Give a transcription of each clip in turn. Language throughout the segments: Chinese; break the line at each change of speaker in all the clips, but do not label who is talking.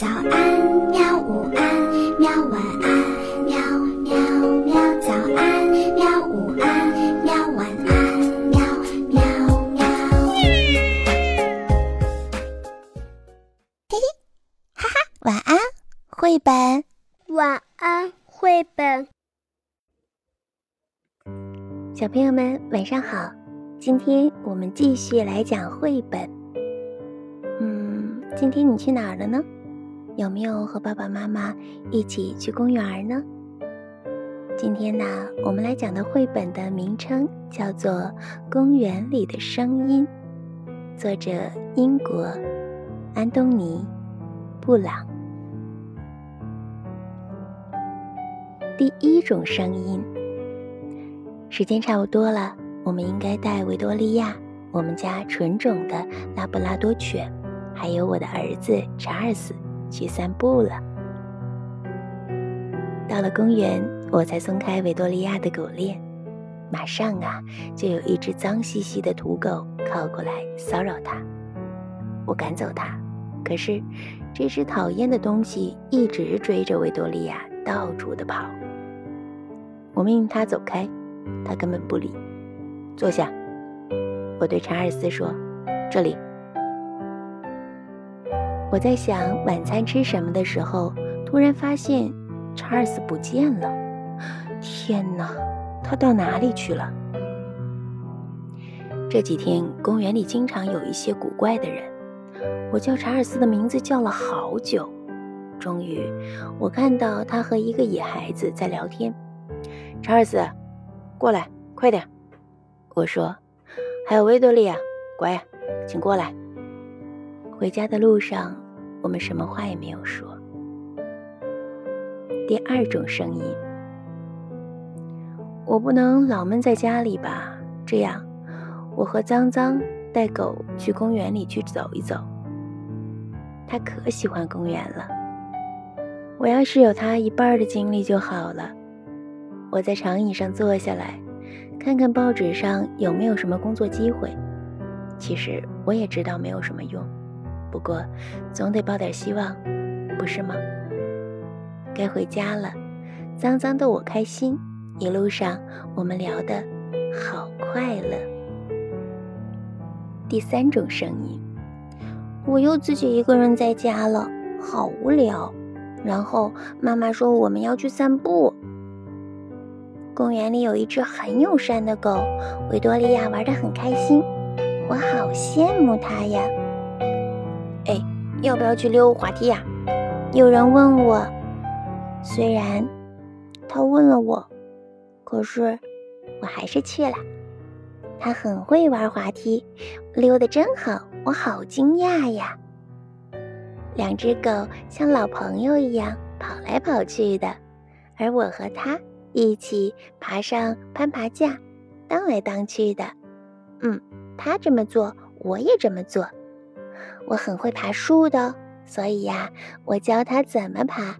早安，喵！午安，喵！晚安，喵喵喵！早安，喵！午安，喵！晚安，喵喵喵！嘿嘿，哈哈，晚安，绘本。
晚安，绘本。
小朋友们，晚上好！今天我们继续来讲绘本。嗯，今天你去哪儿了呢？有没有和爸爸妈妈一起去公园呢？今天呢，我们来讲的绘本的名称叫做《公园里的声音》，作者英国安东尼·布朗。第一种声音。时间差不多了，我们应该带维多利亚，我们家纯种的拉布拉多犬，还有我的儿子查尔斯。去散步了。到了公园，我才松开维多利亚的狗链，马上啊，就有一只脏兮兮的土狗靠过来骚扰它。我赶走它，可是这只讨厌的东西一直追着维多利亚到处的跑。我命令它走开，它根本不理。坐下，我对查尔斯说：“这里。”我在想晚餐吃什么的时候，突然发现查尔斯不见了。天哪，他到哪里去了？这几天公园里经常有一些古怪的人。我叫查尔斯的名字叫了好久，终于我看到他和一个野孩子在聊天。查尔斯，过来，快点！我说。还有维多利亚，乖，请过来。回家的路上，我们什么话也没有说。第二种声音，我不能老闷在家里吧？这样，我和脏脏带狗去公园里去走一走。他可喜欢公园了。我要是有他一半的精力就好了。我在长椅上坐下来，看看报纸上有没有什么工作机会。其实我也知道没有什么用。不过，总得抱点希望，不是吗？该回家了，脏脏的我开心。一路上我们聊得好快乐。第三种声音，我又自己一个人在家了，好无聊。然后妈妈说我们要去散步。公园里有一只很友善的狗，维多利亚玩得很开心，我好羡慕它呀。哎，要不要去溜滑梯呀？有人问我。虽然他问了我，可是我还是去了。他很会玩滑梯，溜得真好，我好惊讶呀！两只狗像老朋友一样跑来跑去的，而我和他一起爬上攀爬架，荡来荡去的。嗯，他这么做，我也这么做。我很会爬树的，所以呀，我教他怎么爬。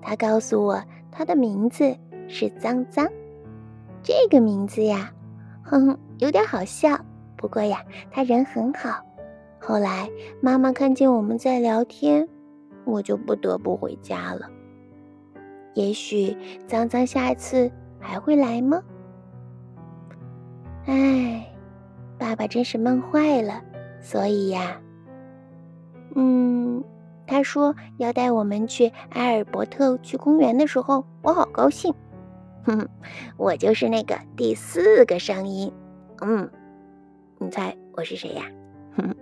他告诉我，他的名字是脏脏。这个名字呀，哼，有点好笑。不过呀，他人很好。后来妈妈看见我们在聊天，我就不得不回家了。也许脏脏下次还会来吗？哎，爸爸真是闷坏了。所以呀。嗯，他说要带我们去埃尔伯特去公园的时候，我好高兴。哼，我就是那个第四个声音。嗯，你猜我是谁呀？哼哼，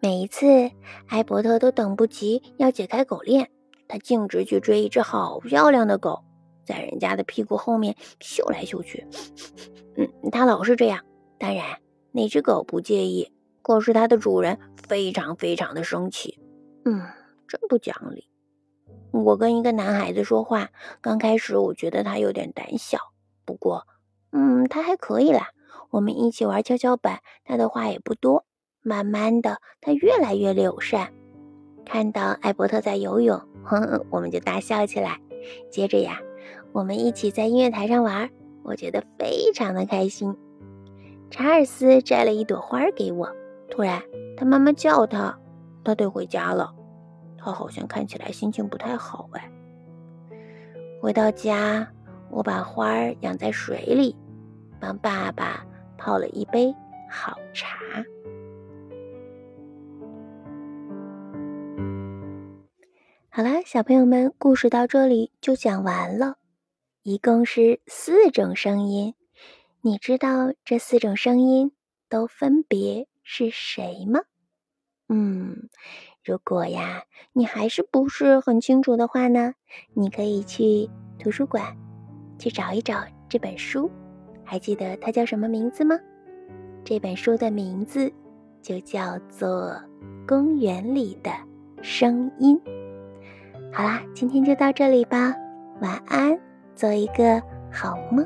每一次埃伯特都等不及要解开狗链，他径直去追一只好漂亮的狗，在人家的屁股后面嗅来嗅去。嗯，他老是这样。当然，那只狗不介意。可是它的主人非常非常的生气，嗯，真不讲理。我跟一个男孩子说话，刚开始我觉得他有点胆小，不过，嗯，他还可以啦。我们一起玩跷跷板，他的话也不多。慢慢的，他越来越友善。看到艾伯特在游泳，哼，我们就大笑起来。接着呀，我们一起在音乐台上玩，我觉得非常的开心。查尔斯摘了一朵花给我。突然，他妈妈叫他，他得回家了。他好像看起来心情不太好哎。回到家，我把花儿养在水里，帮爸爸泡了一杯好茶。好啦，小朋友们，故事到这里就讲完了，一共是四种声音。你知道这四种声音都分别是谁吗？嗯，如果呀你还是不是很清楚的话呢，你可以去图书馆去找一找这本书。还记得它叫什么名字吗？这本书的名字就叫做《公园里的声音》。好啦，今天就到这里吧，晚安，做一个好梦。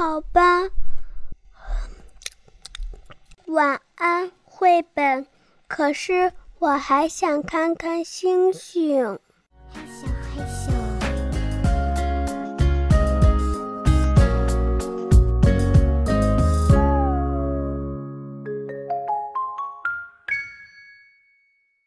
好吧，晚安，绘本。可是我还想看看星星。